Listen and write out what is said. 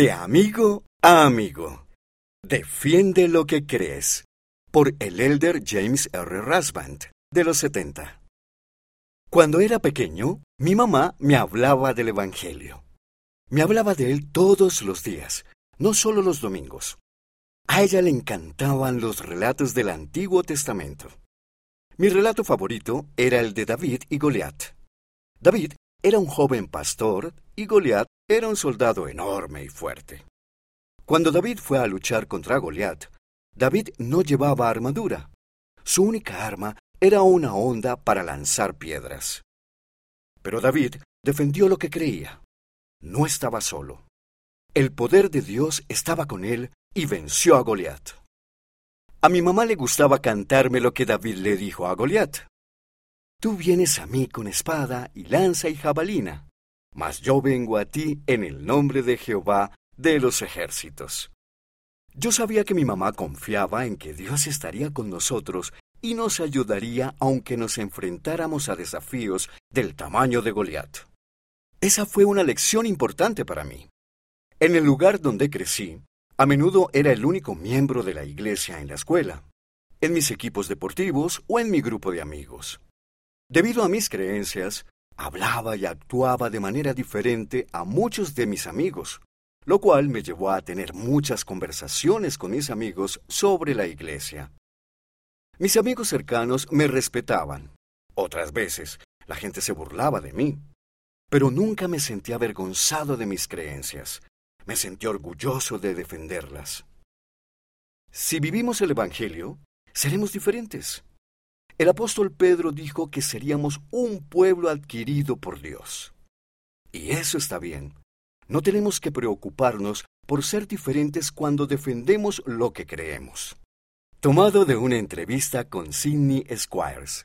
De amigo a amigo. Defiende lo que crees. Por el elder James R. Rasband, de los 70. Cuando era pequeño, mi mamá me hablaba del Evangelio. Me hablaba de él todos los días, no solo los domingos. A ella le encantaban los relatos del Antiguo Testamento. Mi relato favorito era el de David y Goliat. David era un joven pastor y Goliat era un soldado enorme y fuerte. Cuando David fue a luchar contra Goliat, David no llevaba armadura. Su única arma era una onda para lanzar piedras. Pero David defendió lo que creía. No estaba solo. El poder de Dios estaba con él y venció a Goliat. A mi mamá le gustaba cantarme lo que David le dijo a Goliat. Tú vienes a mí con espada y lanza y jabalina, mas yo vengo a ti en el nombre de Jehová de los ejércitos. Yo sabía que mi mamá confiaba en que Dios estaría con nosotros y nos ayudaría aunque nos enfrentáramos a desafíos del tamaño de Goliat. Esa fue una lección importante para mí. En el lugar donde crecí, a menudo era el único miembro de la iglesia en la escuela, en mis equipos deportivos o en mi grupo de amigos. Debido a mis creencias, hablaba y actuaba de manera diferente a muchos de mis amigos, lo cual me llevó a tener muchas conversaciones con mis amigos sobre la iglesia. Mis amigos cercanos me respetaban. Otras veces, la gente se burlaba de mí. Pero nunca me sentí avergonzado de mis creencias. Me sentí orgulloso de defenderlas. Si vivimos el Evangelio, seremos diferentes. El apóstol Pedro dijo que seríamos un pueblo adquirido por Dios. Y eso está bien. No tenemos que preocuparnos por ser diferentes cuando defendemos lo que creemos. Tomado de una entrevista con Sidney Squires,